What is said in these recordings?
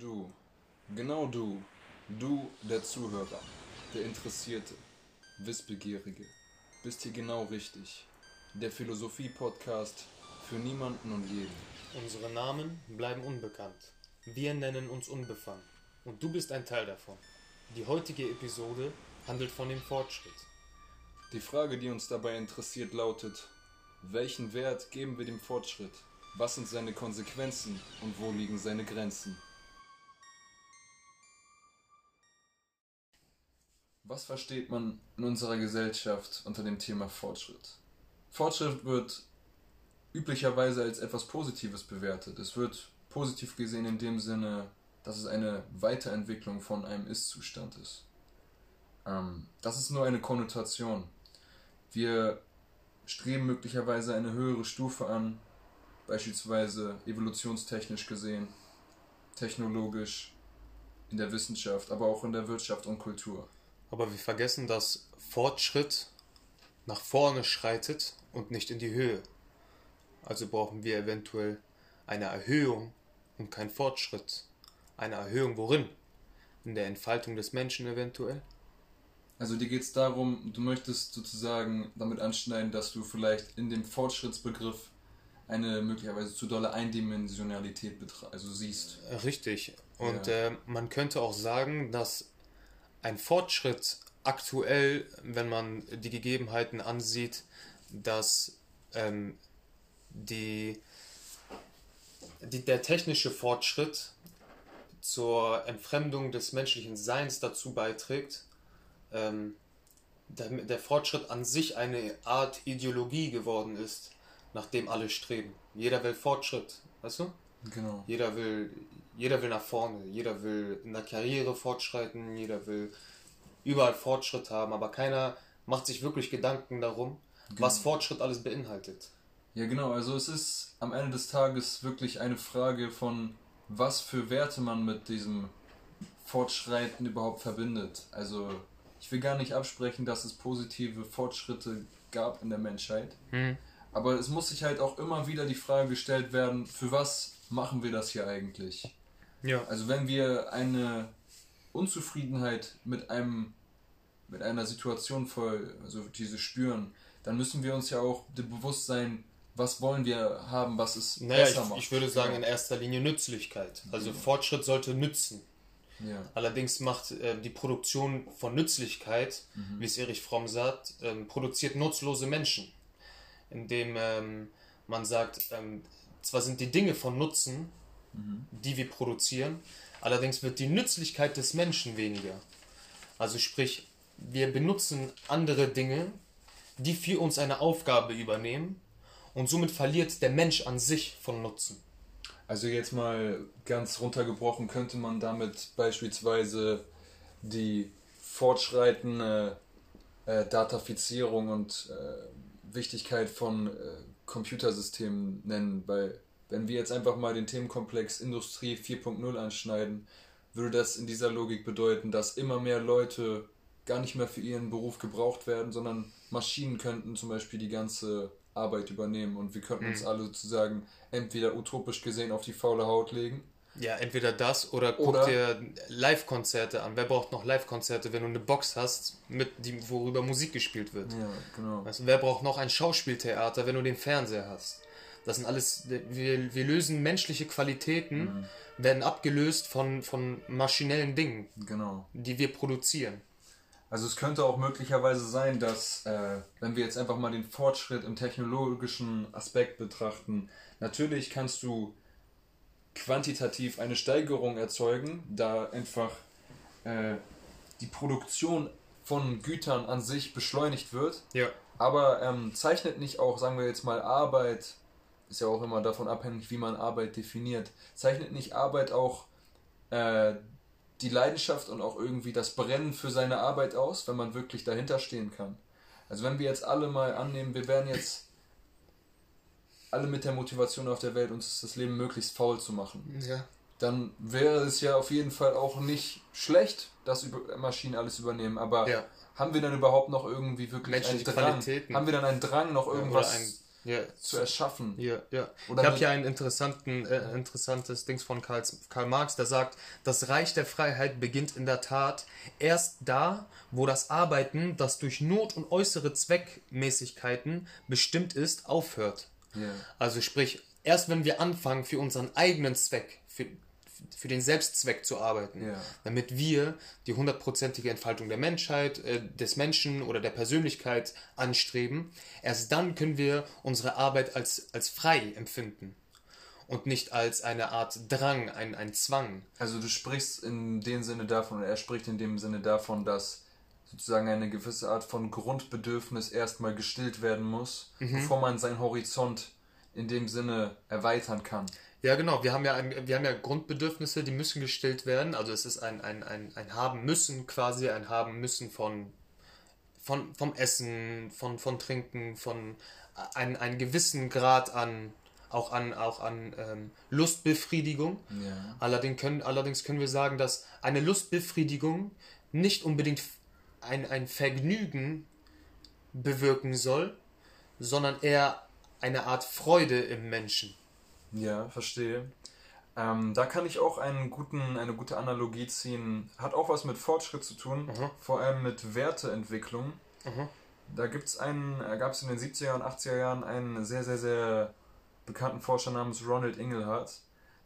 Du, genau du, du der Zuhörer, der Interessierte, Wissbegierige, bist hier genau richtig. Der Philosophie-Podcast für niemanden und jeden. Unsere Namen bleiben unbekannt. Wir nennen uns unbefangen. Und du bist ein Teil davon. Die heutige Episode handelt von dem Fortschritt. Die Frage, die uns dabei interessiert, lautet, welchen Wert geben wir dem Fortschritt? Was sind seine Konsequenzen und wo liegen seine Grenzen? Was versteht man in unserer Gesellschaft unter dem Thema Fortschritt? Fortschritt wird üblicherweise als etwas Positives bewertet. Es wird positiv gesehen in dem Sinne, dass es eine Weiterentwicklung von einem Ist-Zustand ist. Ähm, das ist nur eine Konnotation. Wir streben möglicherweise eine höhere Stufe an, beispielsweise evolutionstechnisch gesehen, technologisch, in der Wissenschaft, aber auch in der Wirtschaft und Kultur. Aber wir vergessen, dass Fortschritt nach vorne schreitet und nicht in die Höhe. Also brauchen wir eventuell eine Erhöhung und kein Fortschritt. Eine Erhöhung worin? In der Entfaltung des Menschen eventuell? Also dir geht es darum, du möchtest sozusagen damit anschneiden, dass du vielleicht in dem Fortschrittsbegriff eine möglicherweise zu dolle Eindimensionalität also siehst. Richtig. Und ja. äh, man könnte auch sagen, dass ein Fortschritt aktuell, wenn man die Gegebenheiten ansieht, dass ähm, die, die, der technische Fortschritt zur Entfremdung des menschlichen Seins dazu beiträgt, ähm, der, der Fortschritt an sich eine Art Ideologie geworden ist, nach dem alle streben. Jeder will Fortschritt, weißt du? Genau. Jeder will, jeder will nach vorne, jeder will in der Karriere fortschreiten, jeder will überall Fortschritt haben, aber keiner macht sich wirklich Gedanken darum, genau. was Fortschritt alles beinhaltet. Ja, genau, also es ist am Ende des Tages wirklich eine Frage von, was für Werte man mit diesem Fortschreiten überhaupt verbindet. Also ich will gar nicht absprechen, dass es positive Fortschritte gab in der Menschheit. Hm. Aber es muss sich halt auch immer wieder die Frage gestellt werden, für was machen wir das hier eigentlich? Ja. Also wenn wir eine Unzufriedenheit mit einem mit einer Situation voll, also diese spüren, dann müssen wir uns ja auch bewusst sein, was wollen wir haben, was es naja, besser ich, macht. Ich würde sagen in erster Linie Nützlichkeit. Also ja. Fortschritt sollte nützen. Ja. Allerdings macht äh, die Produktion von Nützlichkeit, mhm. wie es Erich Fromm sagt, ähm, produziert nutzlose Menschen. Indem ähm, man sagt, ähm, zwar sind die Dinge von Nutzen, mhm. die wir produzieren, allerdings wird die Nützlichkeit des Menschen weniger. Also sprich, wir benutzen andere Dinge, die für uns eine Aufgabe übernehmen und somit verliert der Mensch an sich von Nutzen. Also jetzt mal ganz runtergebrochen könnte man damit beispielsweise die fortschreitende äh, Datafizierung und äh, Wichtigkeit von äh, Computersystemen nennen, weil wenn wir jetzt einfach mal den Themenkomplex Industrie 4.0 anschneiden, würde das in dieser Logik bedeuten, dass immer mehr Leute gar nicht mehr für ihren Beruf gebraucht werden, sondern Maschinen könnten zum Beispiel die ganze Arbeit übernehmen und wir könnten mhm. uns alle sozusagen entweder utopisch gesehen auf die faule Haut legen. Ja, entweder das oder guck oder dir Live-Konzerte an. Wer braucht noch Live-Konzerte, wenn du eine Box hast, mit die, worüber Musik gespielt wird? Ja, genau. Weißt wer braucht noch ein Schauspieltheater, wenn du den Fernseher hast? Das sind alles, wir, wir lösen menschliche Qualitäten, mhm. werden abgelöst von, von maschinellen Dingen, genau. die wir produzieren. Also es könnte auch möglicherweise sein, dass, äh, wenn wir jetzt einfach mal den Fortschritt im technologischen Aspekt betrachten, natürlich kannst du quantitativ eine Steigerung erzeugen, da einfach äh, die Produktion von Gütern an sich beschleunigt wird. Ja. Aber ähm, zeichnet nicht auch, sagen wir jetzt mal, Arbeit, ist ja auch immer davon abhängig, wie man Arbeit definiert, zeichnet nicht Arbeit auch äh, die Leidenschaft und auch irgendwie das Brennen für seine Arbeit aus, wenn man wirklich dahinter stehen kann. Also wenn wir jetzt alle mal annehmen, wir wären jetzt alle mit der Motivation auf der Welt, uns das Leben möglichst faul zu machen, ja. dann wäre es ja auf jeden Fall auch nicht schlecht, dass Maschinen alles übernehmen. Aber ja. haben wir dann überhaupt noch irgendwie wirklich einen Drang? Haben wir dann einen Drang, noch irgendwas ja. zu erschaffen. Ja, ja. Oder ich habe hier ein interessanten, äh, interessantes Dings von Karl, Karl Marx, der sagt, das Reich der Freiheit beginnt in der Tat erst da, wo das Arbeiten, das durch Not und äußere Zweckmäßigkeiten bestimmt ist, aufhört. Ja. Also sprich, erst wenn wir anfangen, für unseren eigenen Zweck, für, für den Selbstzweck zu arbeiten, ja. damit wir die hundertprozentige Entfaltung der Menschheit, äh, des Menschen oder der Persönlichkeit anstreben, erst dann können wir unsere Arbeit als, als frei empfinden und nicht als eine Art Drang, ein, ein Zwang. Also du sprichst in dem Sinne davon, oder er spricht in dem Sinne davon, dass sozusagen eine gewisse Art von Grundbedürfnis erstmal gestillt werden muss, mhm. bevor man seinen Horizont in dem Sinne erweitern kann. Ja, genau. Wir haben ja, ein, wir haben ja Grundbedürfnisse, die müssen gestillt werden. Also es ist ein, ein, ein, ein Haben müssen quasi, ein Haben müssen von, von vom Essen, von, von Trinken, von einem ein gewissen Grad an auch an, auch an ähm, Lustbefriedigung. Ja. Allerdings, können, allerdings können wir sagen, dass eine Lustbefriedigung nicht unbedingt ein, ein Vergnügen bewirken soll, sondern eher eine Art Freude im Menschen. Ja, verstehe. Ähm, da kann ich auch einen guten, eine gute Analogie ziehen. Hat auch was mit Fortschritt zu tun, mhm. vor allem mit Werteentwicklung. Mhm. Da gibt's einen, äh, gab es in den 70er und 80er Jahren einen sehr, sehr, sehr bekannten Forscher namens Ronald Inglehart.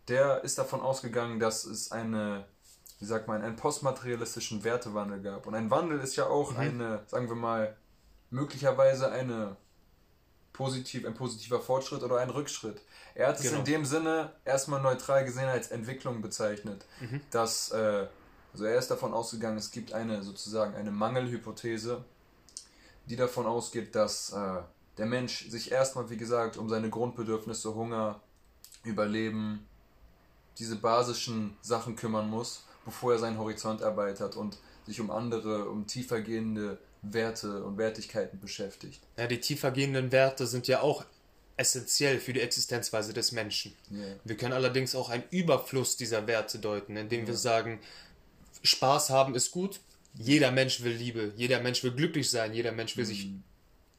Der ist davon ausgegangen, dass es eine, wie sagt man, einen postmaterialistischen Wertewandel gab. Und ein Wandel ist ja auch mhm. eine, sagen wir mal, möglicherweise eine positiv, ein positiver Fortschritt oder ein Rückschritt. Er hat es genau. in dem Sinne erstmal neutral gesehen als Entwicklung bezeichnet. Mhm. Dass, äh, also er ist davon ausgegangen, es gibt eine sozusagen eine Mangelhypothese, die davon ausgeht, dass äh, der Mensch sich erstmal, wie gesagt, um seine Grundbedürfnisse, Hunger, Überleben, diese basischen Sachen kümmern muss, bevor er seinen Horizont erweitert und sich um andere, um tiefergehende Werte und Wertigkeiten beschäftigt. Ja, die tiefergehenden Werte sind ja auch essentiell für die Existenzweise des Menschen. Yeah. Wir können allerdings auch einen Überfluss dieser Werte deuten, indem wir sagen, Spaß haben ist gut, jeder Mensch will Liebe, jeder Mensch will glücklich sein, jeder Mensch will mm. sich mhm.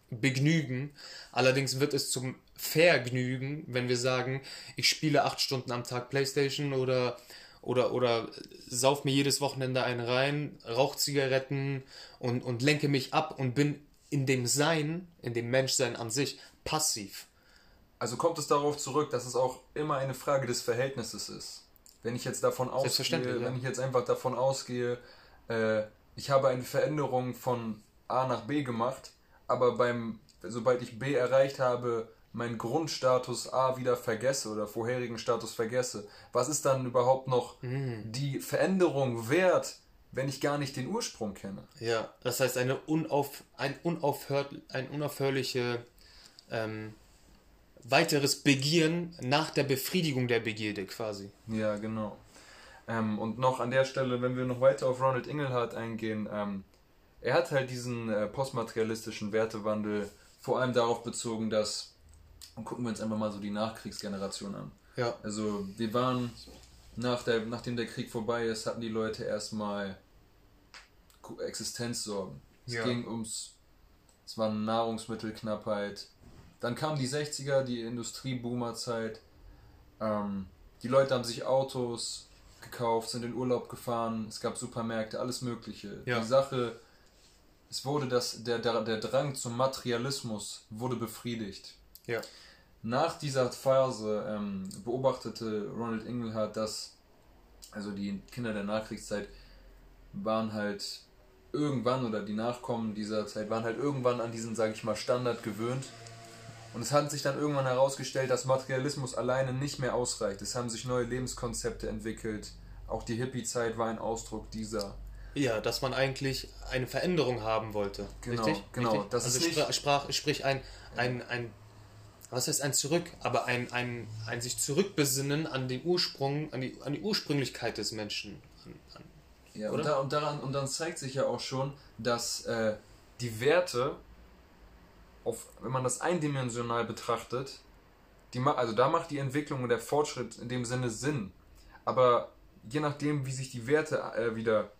begnügen. Allerdings wird es zum Vergnügen, wenn wir sagen, ich spiele acht Stunden am Tag Playstation oder oder, oder sauf mir jedes Wochenende einen rein, rauch Zigaretten und, und lenke mich ab und bin in dem Sein, in dem Menschsein an sich passiv. Also kommt es darauf zurück, dass es auch immer eine Frage des Verhältnisses ist. Wenn ich jetzt davon ausgehe, ja. wenn ich jetzt einfach davon ausgehe, äh, ich habe eine Veränderung von A nach B gemacht, aber beim, sobald ich B erreicht habe, meinen Grundstatus A wieder vergesse oder vorherigen Status vergesse, was ist dann überhaupt noch mhm. die Veränderung wert, wenn ich gar nicht den Ursprung kenne? Ja, das heißt eine unauf, ein, unaufhört, ein unaufhörliche ähm, weiteres Begieren nach der Befriedigung der Begierde quasi. Ja, genau. Ähm, und noch an der Stelle, wenn wir noch weiter auf Ronald Inglehart eingehen, ähm, er hat halt diesen äh, postmaterialistischen Wertewandel vor allem darauf bezogen, dass und gucken wir uns einfach mal so die Nachkriegsgeneration an. Ja. Also wir waren, nach der, nachdem der Krieg vorbei ist, hatten die Leute erstmal Existenzsorgen. Es ja. ging ums, es war Nahrungsmittelknappheit. Dann kamen die 60er, die Industrieboomerzeit. Ähm, die Leute haben sich Autos gekauft, sind in Urlaub gefahren, es gab Supermärkte, alles Mögliche. Ja. Die Sache, es wurde das, der, der, der Drang zum Materialismus wurde befriedigt. Ja. Nach dieser Phase ähm, beobachtete Ronald Inglehart, dass also die Kinder der Nachkriegszeit waren halt irgendwann oder die Nachkommen dieser Zeit waren halt irgendwann an diesen, sage ich mal, Standard gewöhnt. Und es hat sich dann irgendwann herausgestellt, dass Materialismus alleine nicht mehr ausreicht. Es haben sich neue Lebenskonzepte entwickelt. Auch die Hippie-Zeit war ein Ausdruck dieser. Ja, dass man eigentlich eine Veränderung haben wollte. Genau, Richtig? genau. Richtig? Das also ist sprach, sprich ein, ein, ein was heißt ein Zurück, aber ein, ein, ein sich zurückbesinnen an den Ursprung, an die, an die Ursprünglichkeit des Menschen. An, an, ja, und, da, und, daran, und dann zeigt sich ja auch schon, dass äh, die Werte, auf, wenn man das eindimensional betrachtet, die, also da macht die Entwicklung und der Fortschritt in dem Sinne Sinn. Aber je nachdem, wie sich die Werte äh, wieder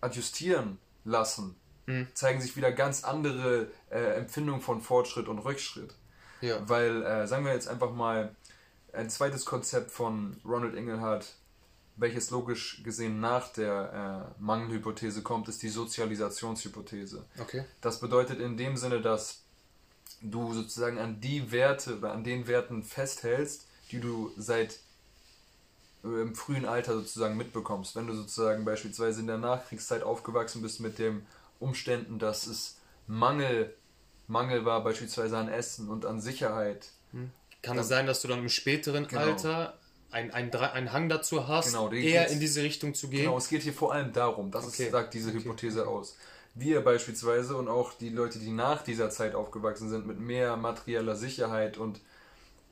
adjustieren lassen, hm. zeigen sich wieder ganz andere äh, Empfindungen von Fortschritt und Rückschritt. Ja. Weil, äh, sagen wir jetzt einfach mal, ein zweites Konzept von Ronald Engelhardt, welches logisch gesehen nach der äh, Mangelhypothese kommt, ist die Sozialisationshypothese. Okay. Das bedeutet in dem Sinne, dass du sozusagen an die Werte oder an den Werten festhältst, die du seit äh, im frühen Alter sozusagen mitbekommst. Wenn du sozusagen beispielsweise in der Nachkriegszeit aufgewachsen bist mit den Umständen, dass es Mangel, Mangel war beispielsweise an Essen und an Sicherheit. Hm. Kann es sein, dass du dann im späteren genau. Alter einen ein Hang dazu hast, genau, eher in diese Richtung zu gehen? Genau, es geht hier vor allem darum, das okay. ist, sagt diese okay. Hypothese aus. Wir beispielsweise und auch die Leute, die nach dieser Zeit aufgewachsen sind, mit mehr materieller Sicherheit und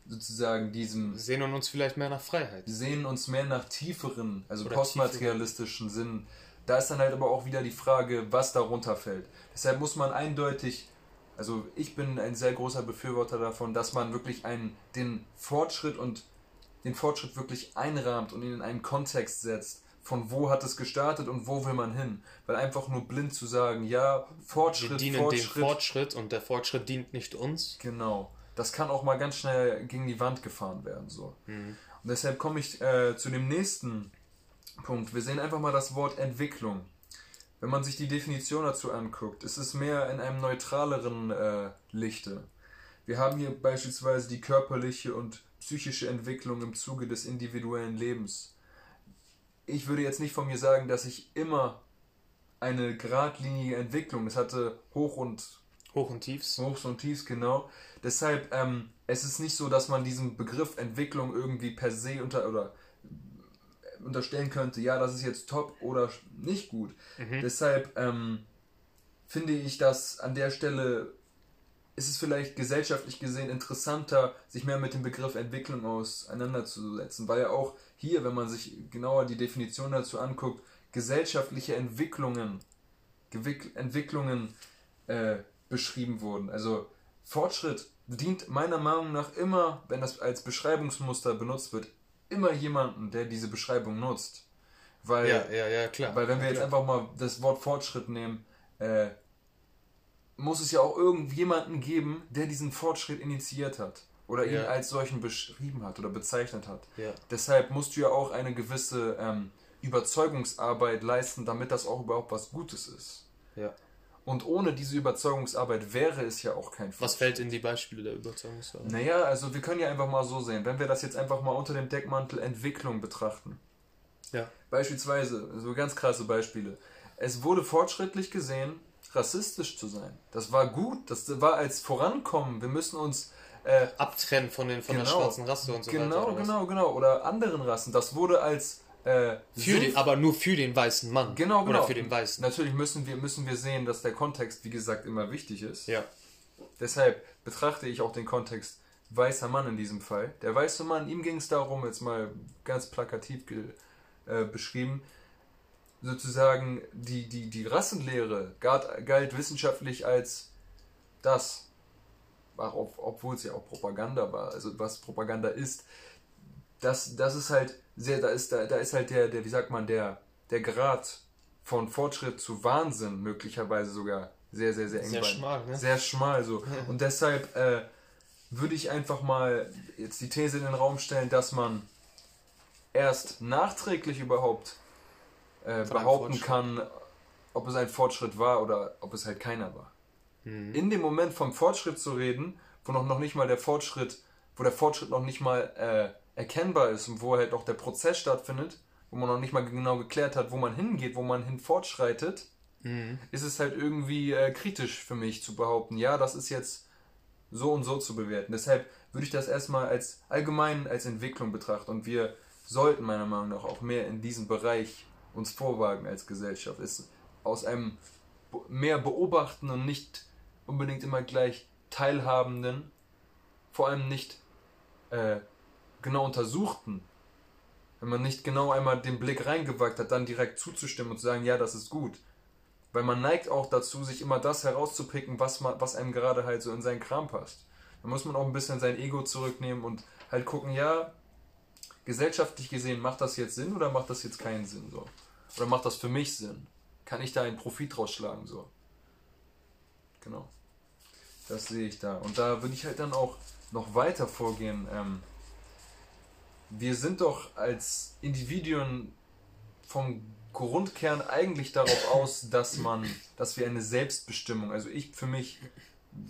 sozusagen diesem. Sehen uns vielleicht mehr nach Freiheit. Sehen uns mehr nach tieferen, also Oder postmaterialistischen tieferen. Sinn. Da ist dann halt aber auch wieder die Frage, was darunter fällt. Deshalb muss man eindeutig, also ich bin ein sehr großer Befürworter davon, dass man wirklich einen, den Fortschritt und den Fortschritt wirklich einrahmt und ihn in einen Kontext setzt. Von wo hat es gestartet und wo will man hin? Weil einfach nur blind zu sagen, ja, Fortschritt, Wir dienen Fortschritt. dem Fortschritt und der Fortschritt dient nicht uns. Genau das kann auch mal ganz schnell gegen die Wand gefahren werden. So. Mhm. Und deshalb komme ich äh, zu dem nächsten Punkt. Wir sehen einfach mal das Wort Entwicklung. Wenn man sich die Definition dazu anguckt, ist es mehr in einem neutraleren äh, Lichte. Wir haben hier beispielsweise die körperliche und psychische Entwicklung im Zuge des individuellen Lebens. Ich würde jetzt nicht von mir sagen, dass ich immer eine geradlinige Entwicklung, es hatte Hoch und Hoch und Tiefs. Hochs und Tiefs, genau. Deshalb, ähm, es ist nicht so, dass man diesen Begriff Entwicklung irgendwie per se unter oder unterstellen könnte, ja, das ist jetzt top oder nicht gut. Mhm. Deshalb ähm, finde ich, dass an der Stelle ist es vielleicht gesellschaftlich gesehen interessanter, sich mehr mit dem Begriff Entwicklung auseinanderzusetzen, weil ja auch hier, wenn man sich genauer die Definition dazu anguckt, gesellschaftliche Entwicklungen, Entwicklungen äh, beschrieben wurden. Also Fortschritt dient meiner Meinung nach immer, wenn das als Beschreibungsmuster benutzt wird, immer jemanden, der diese Beschreibung nutzt. Weil, ja, ja, ja, klar. Weil wenn wir ja, jetzt einfach mal das Wort Fortschritt nehmen, äh, muss es ja auch irgendjemanden geben, der diesen Fortschritt initiiert hat. Oder ihn als solchen beschrieben hat oder bezeichnet hat. Ja. Deshalb musst du ja auch eine gewisse ähm, Überzeugungsarbeit leisten, damit das auch überhaupt was Gutes ist. Ja. Und ohne diese Überzeugungsarbeit wäre es ja auch kein Fortschritt. Was fällt in die Beispiele der Überzeugungsarbeit? Naja, also wir können ja einfach mal so sehen, wenn wir das jetzt einfach mal unter dem Deckmantel Entwicklung betrachten. Ja. Beispielsweise, so ganz krasse Beispiele. Es wurde fortschrittlich gesehen, rassistisch zu sein. Das war gut, das war als Vorankommen. Wir müssen uns äh, abtrennen von, den, von genau, der schwarzen Rasse und so genau, weiter. Genau, genau, genau. Oder anderen Rassen. Das wurde als äh, für den, aber nur für den weißen Mann. Genau, genau. Oder für den weißen. Natürlich müssen wir, müssen wir sehen, dass der Kontext, wie gesagt, immer wichtig ist. Ja. Deshalb betrachte ich auch den Kontext weißer Mann in diesem Fall. Der weiße Mann, ihm ging es darum, jetzt mal ganz plakativ äh, beschrieben, sozusagen die, die, die Rassenlehre galt, galt wissenschaftlich als das, obwohl es ja auch Propaganda war, also was Propaganda ist, das, das ist halt sehr, da ist, da, da ist halt der, der, wie sagt man, der, der Grad von Fortschritt zu Wahnsinn möglicherweise sogar sehr, sehr, sehr eng. Sehr schmal, ne? Sehr schmal so. Und deshalb äh, würde ich einfach mal jetzt die These in den Raum stellen, dass man erst nachträglich überhaupt äh, behaupten kann, ob es ein Fortschritt war oder ob es halt keiner war. Mhm. In dem Moment vom Fortschritt zu reden, wo noch, noch nicht mal der Fortschritt, wo der Fortschritt noch nicht mal äh, erkennbar ist und wo halt auch der Prozess stattfindet, wo man noch nicht mal genau geklärt hat, wo man hingeht, wo man hin fortschreitet, mhm. ist es halt irgendwie äh, kritisch für mich zu behaupten, ja, das ist jetzt so und so zu bewerten. Deshalb würde ich das erstmal als allgemein als Entwicklung betrachten und wir sollten meiner Meinung nach auch mehr in diesem Bereich uns vorwagen als Gesellschaft. Ist aus einem mehr beobachten und nicht unbedingt immer gleich teilhabenden, vor allem nicht äh, genau untersuchten, wenn man nicht genau einmal den Blick reingewagt hat, dann direkt zuzustimmen und zu sagen, ja, das ist gut. Weil man neigt auch dazu, sich immer das herauszupicken, was, man, was einem gerade halt so in seinen Kram passt. Da muss man auch ein bisschen sein Ego zurücknehmen und halt gucken, ja, gesellschaftlich gesehen, macht das jetzt Sinn oder macht das jetzt keinen Sinn so? Oder macht das für mich Sinn? Kann ich da einen Profit rausschlagen so? Genau. Das sehe ich da. Und da würde ich halt dann auch noch weiter vorgehen, ähm, wir sind doch als Individuen vom Grundkern eigentlich darauf aus, dass man, dass wir eine Selbstbestimmung, also ich für mich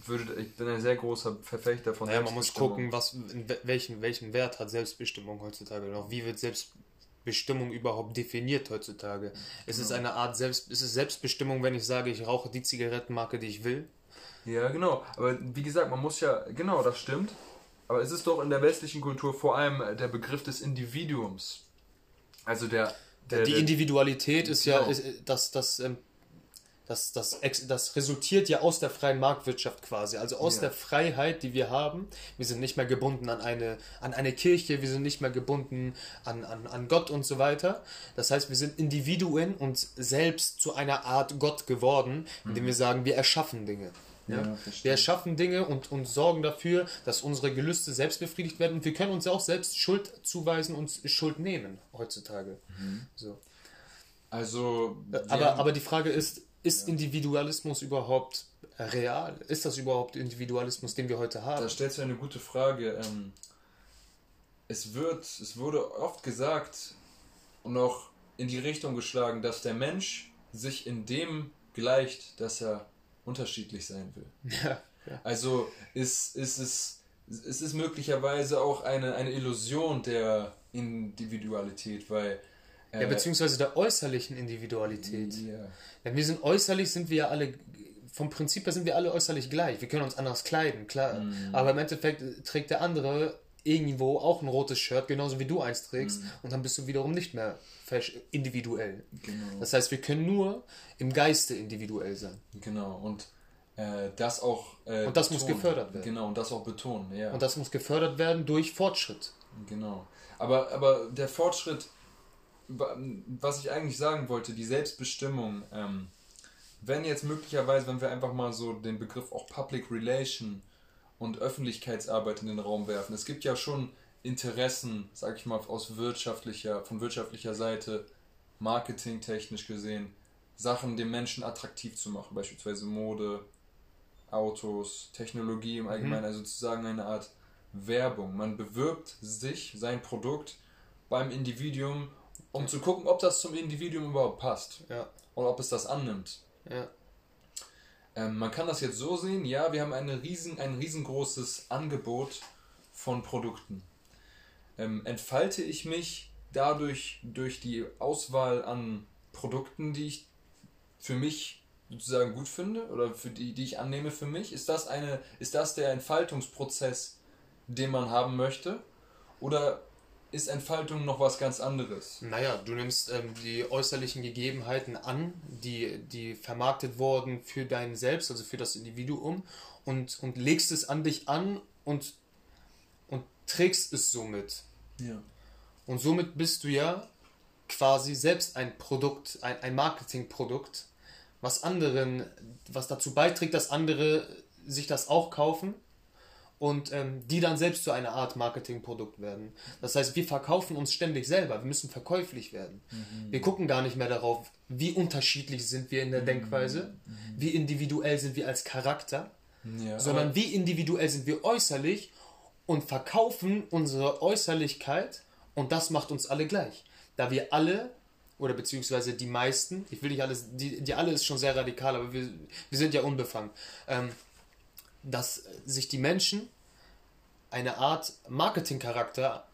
würde, ich bin ein sehr großer Verfechter von naja, man muss gucken, was, welchen, welchen Wert hat Selbstbestimmung heutzutage noch, wie wird Selbstbestimmung überhaupt definiert heutzutage? Ist genau. es eine Art Selbst, ist es Selbstbestimmung, wenn ich sage, ich rauche die Zigarettenmarke, die ich will? Ja, genau. Aber wie gesagt, man muss ja, genau, das stimmt. Aber es ist doch in der westlichen Kultur vor allem der Begriff des Individuums. Also der. der die Individualität der, ist ja, genau. ist, das, das, ähm, das, das, das resultiert ja aus der freien Marktwirtschaft quasi, also aus ja. der Freiheit, die wir haben. Wir sind nicht mehr gebunden an eine, an eine Kirche, wir sind nicht mehr gebunden an, an, an Gott und so weiter. Das heißt, wir sind Individuen und selbst zu einer Art Gott geworden, indem mhm. wir sagen, wir erschaffen Dinge. Ja? ja wir erschaffen Dinge und, und sorgen dafür, dass unsere Gelüste selbst befriedigt werden und wir können uns auch selbst Schuld zuweisen und Schuld nehmen heutzutage. Mhm. So. Also. Aber, aber die Frage ist, ist ja. Individualismus überhaupt real? Ist das überhaupt Individualismus, den wir heute haben? Da stellst du eine gute Frage. Ähm, es wird, es wurde oft gesagt und auch in die Richtung geschlagen, dass der Mensch sich in dem gleicht, dass er unterschiedlich sein will. Ja, ja. Also ist, ist es, es ist möglicherweise auch eine, eine Illusion der Individualität, weil äh, ja, beziehungsweise der äußerlichen Individualität. Ja. Denn wir sind äußerlich, sind wir ja alle, vom Prinzip her sind wir alle äußerlich gleich. Wir können uns anders kleiden, klar. Mhm. Aber im Endeffekt trägt der andere irgendwo auch ein rotes Shirt, genauso wie du eins trägst, mhm. und dann bist du wiederum nicht mehr individuell. Genau. Das heißt, wir können nur im Geiste individuell sein. Genau, und äh, das auch. Äh, und das betonen. muss gefördert werden. Genau, und das auch betonen, ja. Und das muss gefördert werden durch Fortschritt. Genau. Aber, aber der Fortschritt, was ich eigentlich sagen wollte, die Selbstbestimmung, ähm, wenn jetzt möglicherweise, wenn wir einfach mal so den Begriff auch Public Relation und Öffentlichkeitsarbeit in den Raum werfen. Es gibt ja schon Interessen, sag ich mal, aus wirtschaftlicher, von wirtschaftlicher Seite, marketingtechnisch gesehen, Sachen dem Menschen attraktiv zu machen, beispielsweise Mode, Autos, Technologie im Allgemeinen, mhm. also sozusagen eine Art Werbung. Man bewirbt sich, sein Produkt beim Individuum, um ja. zu gucken, ob das zum Individuum überhaupt passt. Ja. Oder ob es das annimmt. Ja. Ähm, man kann das jetzt so sehen, ja, wir haben eine riesen, ein riesengroßes Angebot von Produkten. Ähm, entfalte ich mich dadurch durch die Auswahl an Produkten, die ich für mich sozusagen gut finde oder für die, die ich annehme für mich? Ist das eine, ist das der Entfaltungsprozess, den man haben möchte? Oder ist Entfaltung noch was ganz anderes. Naja, du nimmst ähm, die äußerlichen Gegebenheiten an, die, die vermarktet wurden für dein Selbst, also für das Individuum, und, und legst es an dich an und, und trägst es somit. Ja. Und somit bist du ja quasi selbst ein Produkt, ein, ein Marketingprodukt, was anderen, was dazu beiträgt, dass andere sich das auch kaufen und ähm, die dann selbst zu einer Art Marketingprodukt werden. Das heißt, wir verkaufen uns ständig selber, wir müssen verkäuflich werden. Mhm. Wir gucken gar nicht mehr darauf, wie unterschiedlich sind wir in der mhm. Denkweise, mhm. wie individuell sind wir als Charakter, ja, sondern wie individuell sind wir äußerlich und verkaufen unsere Äußerlichkeit und das macht uns alle gleich. Da wir alle oder beziehungsweise die meisten, ich will nicht alles, die, die alle ist schon sehr radikal, aber wir, wir sind ja unbefangen, ähm, dass sich die Menschen eine Art Marketingcharakter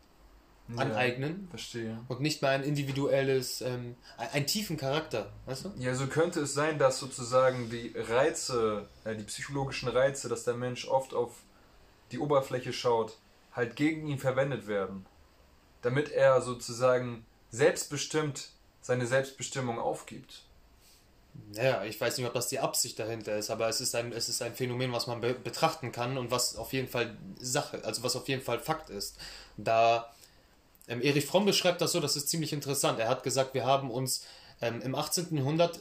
ja, aneignen. Verstehe. Und nicht mehr ein individuelles, ähm, einen tiefen Charakter, weißt du? Ja, so könnte es sein, dass sozusagen die Reize, äh, die psychologischen Reize, dass der Mensch oft auf die Oberfläche schaut, halt gegen ihn verwendet werden. Damit er sozusagen selbstbestimmt seine Selbstbestimmung aufgibt. Naja, ich weiß nicht, ob das die Absicht dahinter ist, aber es ist ein, es ist ein Phänomen, was man be betrachten kann und was auf jeden Fall Sache, also was auf jeden Fall Fakt ist. Da ähm, Erich Fromm beschreibt das so, das ist ziemlich interessant. Er hat gesagt, wir haben uns ähm, im 18. Jahrhundert,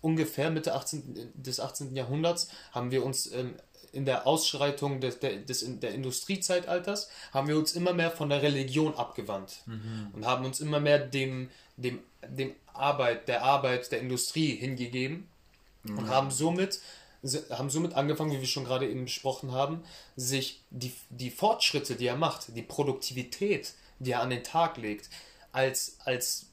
ungefähr Mitte 18, des 18. Jahrhunderts, haben wir uns ähm, in der Ausschreitung des, des, der Industriezeitalters, haben wir uns immer mehr von der Religion abgewandt mhm. und haben uns immer mehr dem, dem, dem Arbeit, der Arbeit der Industrie hingegeben mhm. und haben somit haben somit angefangen, wie wir schon gerade eben besprochen haben, sich die, die Fortschritte, die er macht, die Produktivität, die er an den Tag legt, als, als,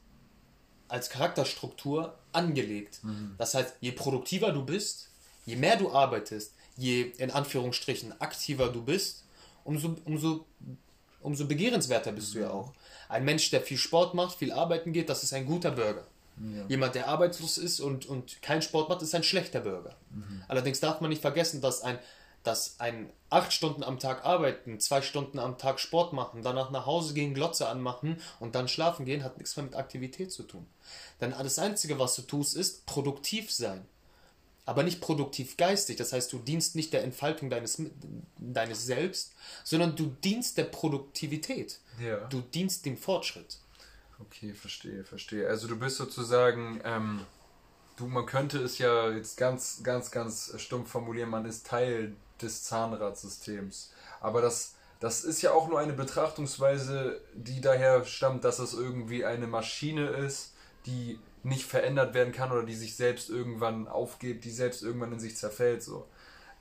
als Charakterstruktur angelegt. Mhm. Das heißt, je produktiver du bist, je mehr du arbeitest, je in Anführungsstrichen aktiver du bist, umso, umso, umso begehrenswerter bist mhm. du ja auch. Ein Mensch, der viel Sport macht, viel arbeiten geht, das ist ein guter Bürger. Ja. Jemand, der arbeitslos ist und, und keinen Sport macht, ist ein schlechter Bürger. Mhm. Allerdings darf man nicht vergessen, dass ein, dass ein acht Stunden am Tag arbeiten, zwei Stunden am Tag Sport machen, danach nach Hause gehen, Glotze anmachen und dann schlafen gehen, hat nichts mehr mit Aktivität zu tun. Denn das Einzige, was du tust, ist produktiv sein. Aber nicht produktiv geistig, das heißt, du dienst nicht der Entfaltung deines, deines Selbst, sondern du dienst der Produktivität. Ja. Du dienst dem Fortschritt. Okay, verstehe, verstehe. Also du bist sozusagen, ähm, du, man könnte es ja jetzt ganz, ganz, ganz stumpf formulieren, man ist Teil des Zahnradsystems. Aber das, das ist ja auch nur eine Betrachtungsweise, die daher stammt, dass es irgendwie eine Maschine ist, die nicht verändert werden kann oder die sich selbst irgendwann aufgeht, die selbst irgendwann in sich zerfällt. So.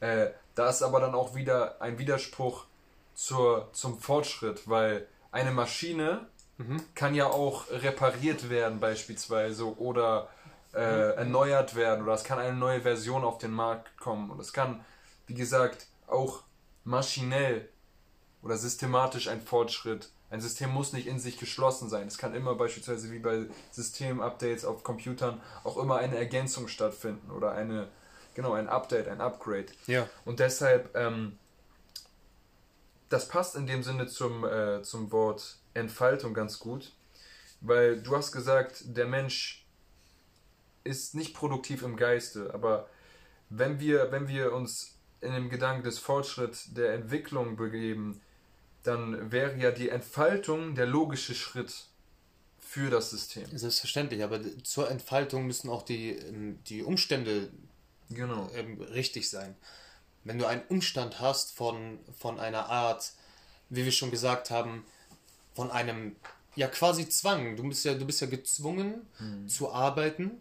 Äh, da ist aber dann auch wieder ein Widerspruch zur, zum Fortschritt, weil eine Maschine mhm. kann ja auch repariert werden beispielsweise oder äh, mhm. erneuert werden oder es kann eine neue Version auf den Markt kommen und es kann, wie gesagt, auch maschinell oder systematisch ein Fortschritt. Ein System muss nicht in sich geschlossen sein. Es kann immer beispielsweise wie bei System-Updates auf Computern auch immer eine Ergänzung stattfinden oder eine, genau, ein Update, ein Upgrade. Ja. Und deshalb, ähm, das passt in dem Sinne zum, äh, zum Wort Entfaltung ganz gut, weil du hast gesagt, der Mensch ist nicht produktiv im Geiste, aber wenn wir, wenn wir uns in dem Gedanken des Fortschritts der Entwicklung begeben, dann wäre ja die Entfaltung der logische Schritt für das System. Selbstverständlich, aber zur Entfaltung müssen auch die, ähm, die Umstände genau. ähm, richtig sein. Wenn du einen Umstand hast von, von einer Art, wie wir schon gesagt haben, von einem ja quasi Zwang. Du bist ja, du bist ja gezwungen mhm. zu arbeiten.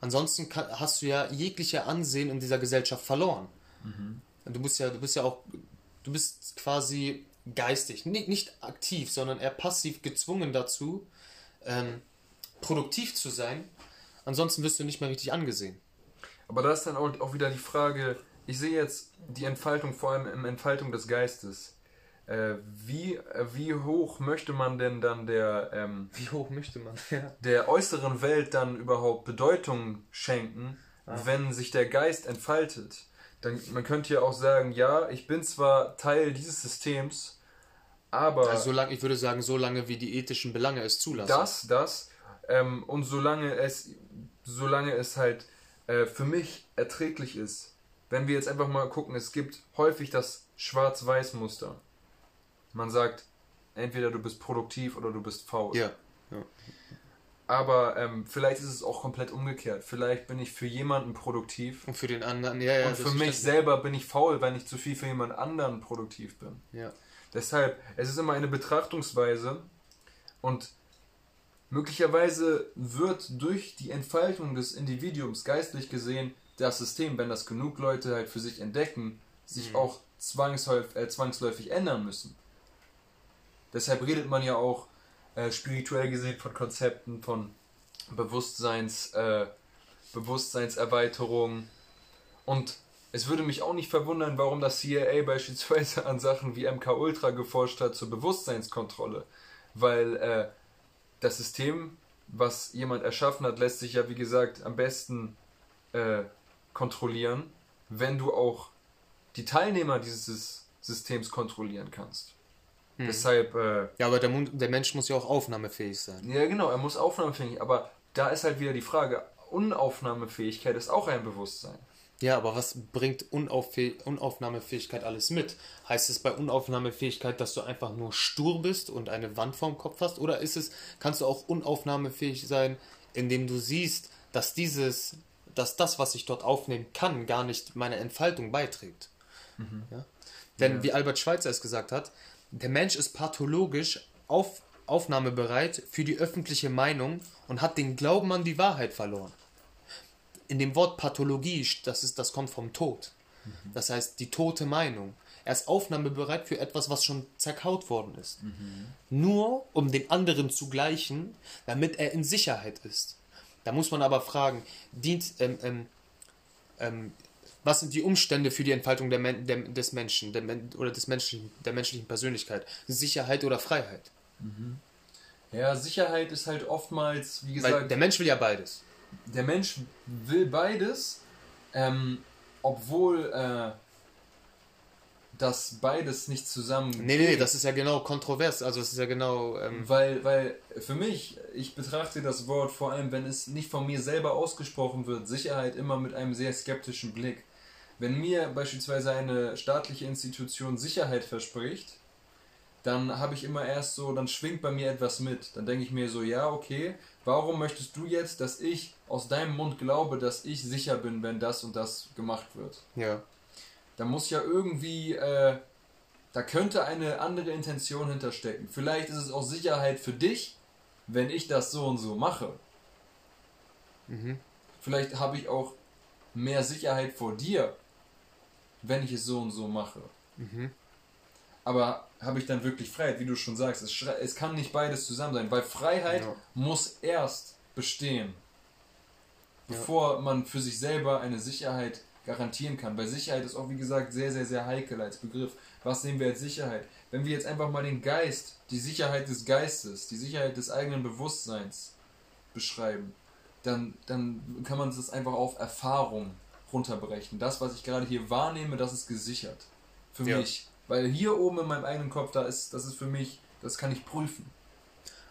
Ansonsten kann, hast du ja jegliche Ansehen in dieser Gesellschaft verloren. Mhm. Du bist ja, du bist ja auch, du bist quasi geistig, nicht, nicht aktiv, sondern eher passiv gezwungen dazu, ähm, produktiv zu sein. Ansonsten wirst du nicht mehr richtig angesehen. Aber da ist dann auch wieder die Frage, ich sehe jetzt die Entfaltung vor allem in Entfaltung des Geistes. Äh, wie, äh, wie hoch möchte man denn dann der ähm, wie hoch möchte man ja. der äußeren Welt dann überhaupt Bedeutung schenken, ah. wenn sich der Geist entfaltet? Dann man könnte ja auch sagen, ja, ich bin zwar Teil dieses Systems, aber also solange ich würde sagen, solange wie die ethischen Belange es zulassen. Das, das ähm, und solange es solange es halt äh, für mich erträglich ist. Wenn wir jetzt einfach mal gucken, es gibt häufig das Schwarz-Weiß-Muster man sagt, entweder du bist produktiv oder du bist faul. Ja. ja. Aber ähm, vielleicht ist es auch komplett umgekehrt. Vielleicht bin ich für jemanden produktiv. Und für den anderen, ja, ja. Und für mich selber bin ich faul, weil ich zu viel für jemand anderen produktiv bin. Ja. Deshalb, es ist immer eine Betrachtungsweise und möglicherweise wird durch die Entfaltung des Individuums geistlich gesehen das System, wenn das genug Leute halt für sich entdecken, sich mhm. auch zwangsläufig, äh, zwangsläufig ändern müssen. Deshalb redet man ja auch äh, spirituell gesehen von Konzepten, von Bewusstseins, äh, Bewusstseinserweiterung. Und es würde mich auch nicht verwundern, warum das CIA beispielsweise an Sachen wie MK Ultra geforscht hat zur Bewusstseinskontrolle. Weil äh, das System, was jemand erschaffen hat, lässt sich ja, wie gesagt, am besten äh, kontrollieren, wenn du auch die Teilnehmer dieses Systems kontrollieren kannst. Hm. Deshalb. Äh, ja, aber der, der Mensch muss ja auch aufnahmefähig sein. Ja, genau, er muss aufnahmefähig, aber da ist halt wieder die Frage, Unaufnahmefähigkeit ist auch ein Bewusstsein. Ja, aber was bringt Unaufnahmefähigkeit alles mit? Heißt es bei Unaufnahmefähigkeit, dass du einfach nur stur bist und eine Wand vorm Kopf hast? Oder ist es, kannst du auch unaufnahmefähig sein, indem du siehst, dass dieses, dass das, was ich dort aufnehmen kann, gar nicht meiner Entfaltung beiträgt? Mhm. Ja? Denn ja. wie Albert Schweitzer es gesagt hat, der Mensch ist pathologisch auf, aufnahmebereit für die öffentliche Meinung und hat den Glauben an die Wahrheit verloren. in dem Wort Pathologie, das, ist, das kommt vom Tod. Mhm. Das heißt, die tote Meinung. Er ist aufnahmebereit für etwas, was schon zerkaut worden ist. Mhm. Nur um den anderen zu gleichen, damit er in Sicherheit ist. Da muss man aber fragen, dient, ähm, ähm, ähm, was sind die Umstände für die Entfaltung der, der, des Menschen der, oder des menschlichen, der menschlichen Persönlichkeit? Sicherheit oder Freiheit? Mhm. Ja, Sicherheit ist halt oftmals, wie gesagt. Weil der Mensch will ja beides. Der Mensch will beides, ähm, obwohl äh, das beides nicht zusammen. Nee, nee, das ist ja genau kontrovers. Also, es ist ja genau. Ähm weil, weil für mich, ich betrachte das Wort vor allem, wenn es nicht von mir selber ausgesprochen wird, Sicherheit immer mit einem sehr skeptischen Blick. Wenn mir beispielsweise eine staatliche Institution Sicherheit verspricht, dann habe ich immer erst so, dann schwingt bei mir etwas mit. Dann denke ich mir so, ja, okay, warum möchtest du jetzt, dass ich aus deinem Mund glaube, dass ich sicher bin, wenn das und das gemacht wird? Ja. Da muss ja irgendwie, äh, da könnte eine andere Intention hinterstecken. Vielleicht ist es auch Sicherheit für dich, wenn ich das so und so mache. Mhm. Vielleicht habe ich auch mehr Sicherheit vor dir, wenn ich es so und so mache. Mhm. Aber habe ich dann wirklich Freiheit, wie du schon sagst, es, es kann nicht beides zusammen sein, weil Freiheit ja. muss erst bestehen, bevor ja. man für sich selber eine Sicherheit garantieren kann. Weil Sicherheit ist auch, wie gesagt, sehr, sehr, sehr heikel als Begriff. Was nehmen wir als Sicherheit? Wenn wir jetzt einfach mal den Geist, die Sicherheit des Geistes, die Sicherheit des eigenen Bewusstseins beschreiben, dann, dann kann man das einfach auf Erfahrung runterbrechen. Das, was ich gerade hier wahrnehme, das ist gesichert. Für ja. mich. Weil hier oben in meinem eigenen Kopf, da ist, das ist für mich, das kann ich prüfen.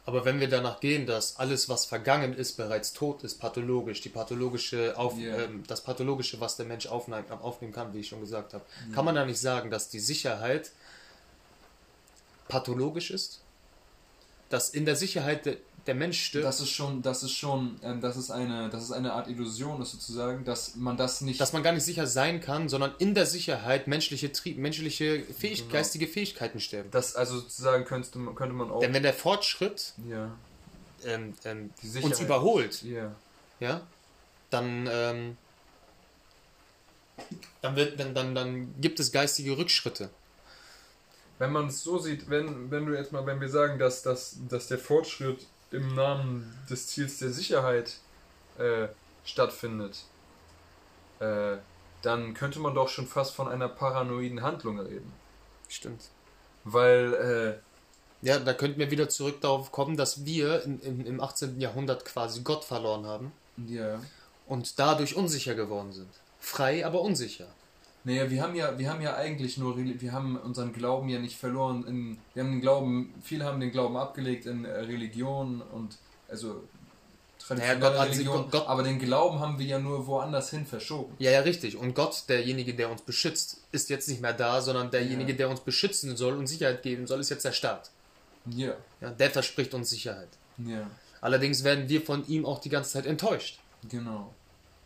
Aber wenn wir danach gehen, dass alles, was vergangen ist, bereits tot ist, pathologisch, die pathologische Auf, yeah. ähm, das pathologische, was der Mensch aufnehmen, aufnehmen kann, wie ich schon gesagt habe, yeah. kann man da nicht sagen, dass die Sicherheit pathologisch ist? Dass in der Sicherheit der Mensch stirbt. Das ist schon, das ist schon, ähm, das ist eine, das ist eine Art Illusion, ist sozusagen, dass man das nicht. Dass man gar nicht sicher sein kann, sondern in der Sicherheit menschliche, menschliche Fähig genau. geistige Fähigkeiten sterben. Das also sozusagen könnte, könnte man auch. Denn wenn der Fortschritt ja. ähm, ähm, uns überholt, ja, ja dann, ähm, dann, wird, dann, dann, dann gibt es geistige Rückschritte wenn man es so sieht, wenn, wenn du jetzt mal, wenn wir sagen, dass, dass, dass der Fortschritt im Namen des Ziels der Sicherheit äh, stattfindet, äh, dann könnte man doch schon fast von einer paranoiden Handlung reden. Stimmt. Weil. Äh, ja, da könnten wir wieder zurück darauf kommen, dass wir in, in, im 18. Jahrhundert quasi Gott verloren haben. Ja. Und dadurch unsicher geworden sind. Frei, aber unsicher. Naja, wir haben ja, wir haben ja eigentlich nur, wir haben unseren Glauben ja nicht verloren. In, wir haben den Glauben, viele haben den Glauben abgelegt in äh, Religion und also traditionelle naja, Gott, Religion, Gott, aber den Glauben haben wir ja nur woanders hin verschoben. Ja, ja, richtig. Und Gott, derjenige, der uns beschützt, ist jetzt nicht mehr da, sondern derjenige, ja. der uns beschützen soll und Sicherheit geben soll, ist jetzt der Staat. Ja. ja. Der verspricht uns Sicherheit. Ja. Allerdings werden wir von ihm auch die ganze Zeit enttäuscht. Genau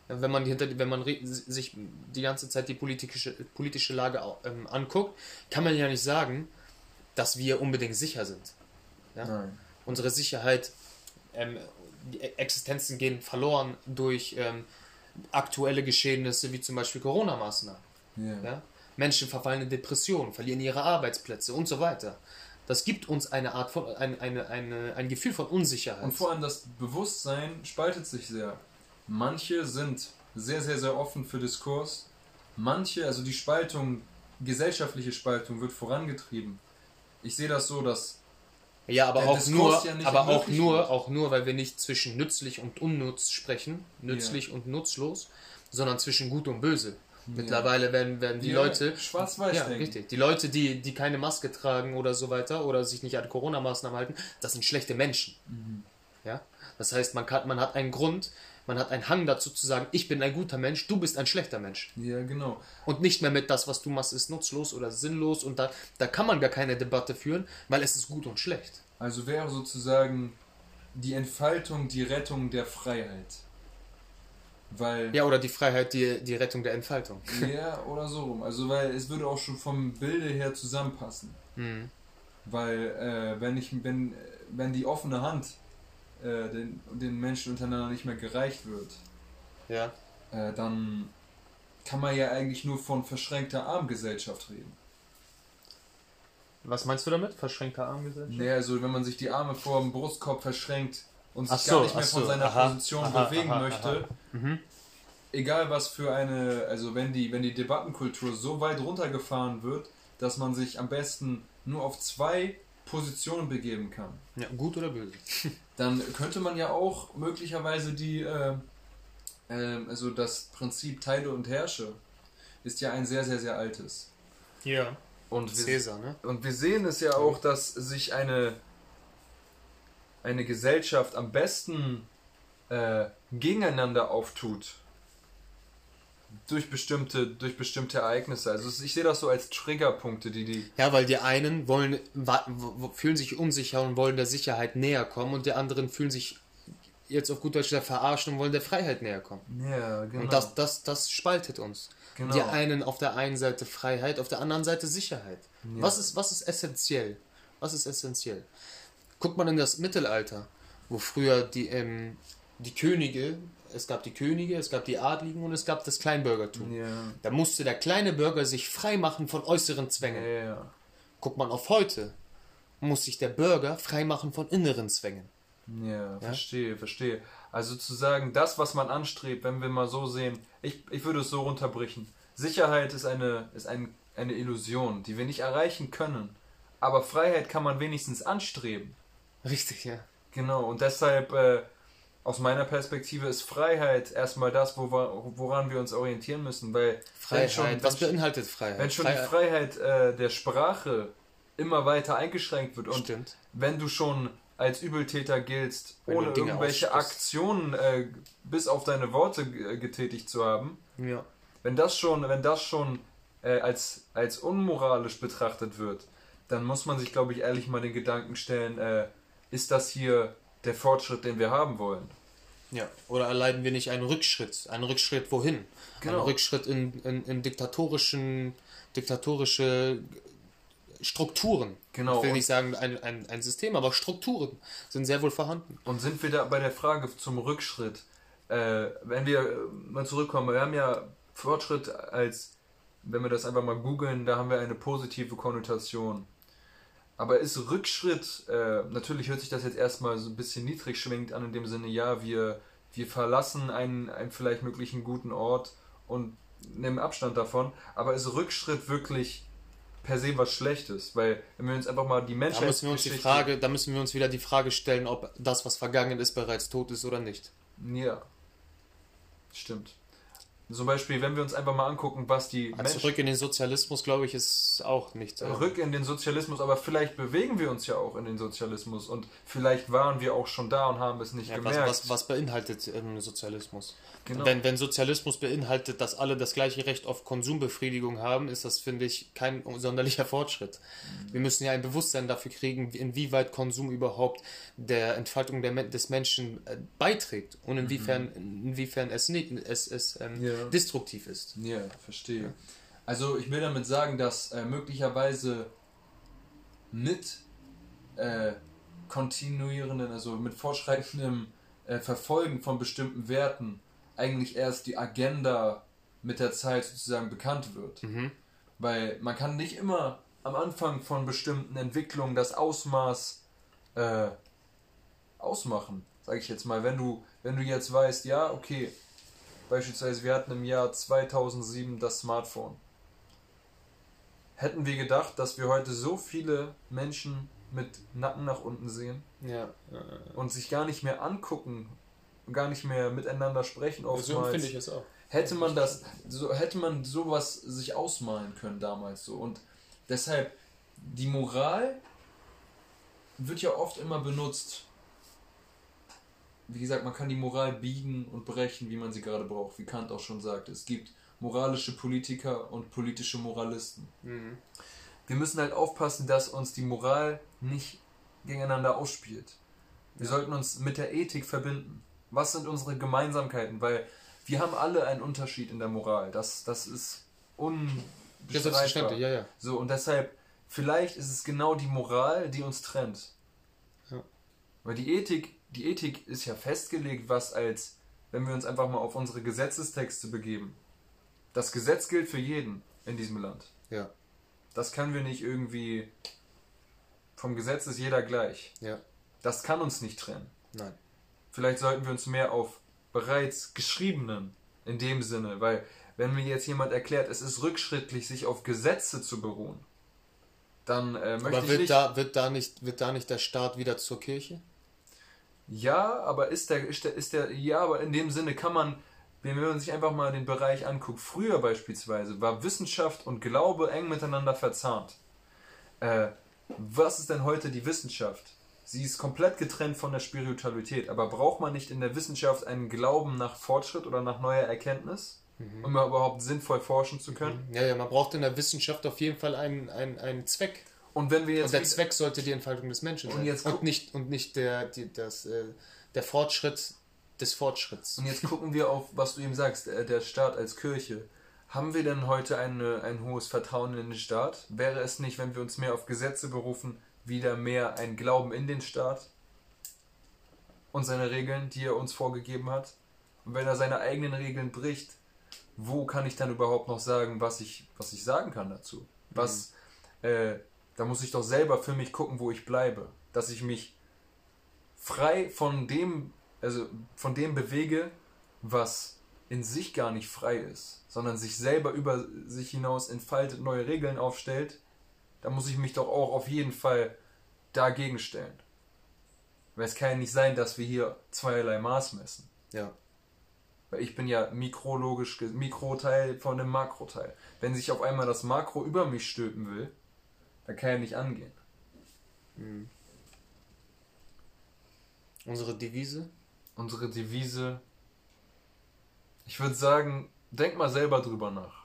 wenn man, hinter, wenn man sich die ganze Zeit die politische, politische Lage ähm, anguckt, kann man ja nicht sagen, dass wir unbedingt sicher sind. Ja? Unsere Sicherheit, ähm, die e-, Existenzen gehen verloren durch ähm, aktuelle Geschehnisse wie zum Beispiel Corona-Maßnahmen. Yeah. Ja? Menschen verfallen in Depressionen, verlieren ihre Arbeitsplätze und so weiter. Das gibt uns eine Art von, ein, eine, eine, ein Gefühl von Unsicherheit. Und vor allem das Bewusstsein spaltet sich sehr. Manche sind sehr, sehr, sehr offen für Diskurs. Manche, also die Spaltung, gesellschaftliche Spaltung wird vorangetrieben. Ich sehe das so, dass ja, aber auch nur, ja aber auch nur, wird. auch nur, weil wir nicht zwischen nützlich und unnutz sprechen, nützlich ja. und nutzlos, sondern zwischen gut und böse. Ja. Mittlerweile werden, werden die, die Leute schwarz-weiß ja, richtig. Die Leute, die, die keine Maske tragen oder so weiter oder sich nicht an Corona-Maßnahmen halten, das sind schlechte Menschen. Mhm. Ja, das heißt, man kann, man hat einen Grund, man hat einen Hang dazu zu sagen, ich bin ein guter Mensch, du bist ein schlechter Mensch. Ja, genau. Und nicht mehr mit das, was du machst, ist nutzlos oder sinnlos und da, da kann man gar keine Debatte führen, weil es ist gut und schlecht. Also wäre sozusagen die Entfaltung die Rettung der Freiheit. Weil, ja, oder die Freiheit, die, die Rettung der Entfaltung. Ja, oder so rum. Also, weil es würde auch schon vom Bilde her zusammenpassen. Mhm. Weil, äh, wenn ich, wenn, wenn die offene Hand äh, den, den Menschen untereinander nicht mehr gereicht wird. Ja. äh, dann kann man ja eigentlich nur von verschränkter Armgesellschaft reden. Was meinst du damit? Verschränkter Armgesellschaft? Naja, also wenn man sich die Arme vor dem Brustkorb verschränkt und sich so, gar nicht mehr von so, seiner aha, Position aha, bewegen aha, möchte, mhm. egal was für eine, also wenn die, wenn die Debattenkultur so weit runtergefahren wird, dass man sich am besten nur auf zwei Positionen begeben kann. Ja, gut oder böse. dann könnte man ja auch möglicherweise die, äh, äh, also das Prinzip Teile und Herrsche ist ja ein sehr, sehr, sehr altes. Ja. Und wir, Caesar, ne? Und wir sehen es ja auch, dass sich eine, eine Gesellschaft am besten äh, gegeneinander auftut. Durch bestimmte, durch bestimmte Ereignisse. Also ich sehe das so als Triggerpunkte, die die. Ja, weil die einen wollen, fühlen sich unsicher und wollen der Sicherheit näher kommen und die anderen fühlen sich jetzt auf gut Deutsch der verarschen und wollen der Freiheit näher kommen. Ja, genau. Und das, das, das spaltet uns. Genau. Die einen auf der einen Seite Freiheit, auf der anderen Seite Sicherheit. Ja. Was, ist, was ist essentiell? Was ist essentiell? Guckt man in das Mittelalter, wo früher die, ähm, die Könige, es gab die Könige, es gab die Adligen und es gab das Kleinbürgertum. Ja. Da musste der kleine Bürger sich frei machen von äußeren Zwängen. Ja. Guckt man auf heute, muss sich der Bürger frei machen von inneren Zwängen. Ja, verstehe, verstehe. Also zu sagen, das, was man anstrebt, wenn wir mal so sehen, ich, ich würde es so runterbrechen. Sicherheit ist eine, ist ein, eine Illusion, die wir nicht erreichen können. Aber Freiheit kann man wenigstens anstreben. Richtig, ja. Genau, und deshalb, äh, aus meiner Perspektive, ist Freiheit erstmal das, woran wir uns orientieren müssen. Weil Freiheit, schon, was beinhaltet Freiheit? Wenn schon Freiheit. die Freiheit äh, der Sprache immer weiter eingeschränkt wird und Stimmt. wenn du schon als Übeltäter giltst, Wenn ohne irgendwelche Aktionen äh, bis auf deine Worte äh, getätigt zu haben. Ja. Wenn das schon, wenn das schon äh, als, als unmoralisch betrachtet wird, dann muss man sich, glaube ich, ehrlich mal den Gedanken stellen, äh, ist das hier der Fortschritt, den wir haben wollen? Ja, oder erleiden wir nicht einen Rückschritt? Einen Rückschritt wohin? Genau. Einen Rückschritt in, in, in diktatorischen, diktatorische Strukturen. Genau. Ich will nicht sagen ein, ein, ein System, aber Strukturen sind sehr wohl vorhanden. Und sind wir da bei der Frage zum Rückschritt? Äh, wenn wir mal zurückkommen, wir haben ja Fortschritt als, wenn wir das einfach mal googeln, da haben wir eine positive Konnotation. Aber ist Rückschritt, äh, natürlich hört sich das jetzt erstmal so ein bisschen niedrig schwingt an, in dem Sinne, ja, wir, wir verlassen einen, einen vielleicht möglichen guten Ort und nehmen Abstand davon, aber ist Rückschritt wirklich per se was Schlechtes, weil wenn wir uns einfach mal die Menschheit. Da müssen wir uns die Frage, da müssen wir uns wieder die Frage stellen, ob das, was vergangen ist, bereits tot ist oder nicht. Ja. Stimmt. Zum Beispiel, wenn wir uns einfach mal angucken, was die. Also zurück in den Sozialismus, glaube ich, ist auch nicht. Zurück in den Sozialismus, aber vielleicht bewegen wir uns ja auch in den Sozialismus und vielleicht waren wir auch schon da und haben es nicht ja, gemerkt. Was, was, was beinhaltet ähm, Sozialismus? Genau. Wenn, wenn Sozialismus beinhaltet, dass alle das gleiche Recht auf Konsumbefriedigung haben, ist das, finde ich, kein sonderlicher Fortschritt. Mhm. Wir müssen ja ein Bewusstsein dafür kriegen, inwieweit Konsum überhaupt der Entfaltung der, des Menschen äh, beiträgt und inwiefern, mhm. inwiefern es, nicht, es, es ähm, ja. Destruktiv ist. Ja, verstehe. Ja. Also ich will damit sagen, dass äh, möglicherweise mit äh, kontinuierenden, also mit fortschreitendem äh, Verfolgen von bestimmten Werten eigentlich erst die Agenda mit der Zeit sozusagen bekannt wird. Mhm. Weil man kann nicht immer am Anfang von bestimmten Entwicklungen das Ausmaß äh, ausmachen, sage ich jetzt mal. Wenn du, wenn du jetzt weißt, ja, okay, beispielsweise wir hatten im Jahr 2007 das Smartphone. Hätten wir gedacht, dass wir heute so viele Menschen mit Nacken nach unten sehen ja. und sich gar nicht mehr angucken, gar nicht mehr miteinander sprechen oftmals. So finde ich es auch. Hätte man das, so hätte man sowas sich ausmalen können damals so. Und deshalb, die Moral wird ja oft immer benutzt. Wie gesagt, man kann die Moral biegen und brechen, wie man sie gerade braucht, wie Kant auch schon sagte. Es gibt moralische Politiker und politische Moralisten. Mhm. Wir müssen halt aufpassen, dass uns die Moral nicht gegeneinander ausspielt. Wir ja. sollten uns mit der Ethik verbinden. Was sind unsere Gemeinsamkeiten? Weil wir haben alle einen Unterschied in der Moral. Das, das ist unbestreitbar. Ja, ja. So, und deshalb, vielleicht ist es genau die Moral, die uns trennt. Ja. Weil die Ethik, die Ethik ist ja festgelegt, was als wenn wir uns einfach mal auf unsere Gesetzestexte begeben. Das Gesetz gilt für jeden in diesem Land. Ja. Das können wir nicht irgendwie. Vom Gesetz ist jeder gleich. Ja. Das kann uns nicht trennen. Nein. Vielleicht sollten wir uns mehr auf bereits geschriebenen in dem Sinne, weil wenn mir jetzt jemand erklärt, es ist rückschrittlich, sich auf Gesetze zu beruhen, dann äh, möchte aber wird ich nicht, da wird da nicht wird da nicht der Staat wieder zur Kirche? Ja, aber ist der ist der ist der ja, aber in dem Sinne kann man wenn man sich einfach mal den Bereich anguckt, früher beispielsweise war Wissenschaft und Glaube eng miteinander verzahnt. Äh, was ist denn heute die Wissenschaft? Sie ist komplett getrennt von der Spiritualität, aber braucht man nicht in der Wissenschaft einen Glauben nach Fortschritt oder nach neuer Erkenntnis, mhm. um überhaupt sinnvoll forschen zu können? Ja, ja, man braucht in der Wissenschaft auf jeden Fall einen, einen, einen Zweck. Und wenn wir jetzt und der Zweck sollte die Entfaltung des Menschen sein. Und, jetzt und nicht, und nicht der, die, das, äh, der Fortschritt des Fortschritts. Und jetzt gucken wir auf, was du eben sagst, äh, der Staat als Kirche. Haben wir denn heute eine, ein hohes Vertrauen in den Staat? Wäre es nicht, wenn wir uns mehr auf Gesetze berufen, wieder mehr ein Glauben in den Staat und seine Regeln, die er uns vorgegeben hat? Und wenn er seine eigenen Regeln bricht, wo kann ich dann überhaupt noch sagen, was ich, was ich sagen kann dazu? Was, mhm. äh, da muss ich doch selber für mich gucken, wo ich bleibe. Dass ich mich frei von dem also von dem bewege, was in sich gar nicht frei ist, sondern sich selber über sich hinaus entfaltet, neue Regeln aufstellt, da muss ich mich doch auch auf jeden Fall dagegen stellen. Weil es kann ja nicht sein, dass wir hier zweierlei Maß messen. Ja. Weil ich bin ja mikrologisch, Mikroteil von dem Makroteil. Wenn sich auf einmal das Makro über mich stülpen will, dann kann ja nicht angehen. Mhm. Unsere Devise? unsere Devise. Ich würde sagen, denk mal selber drüber nach.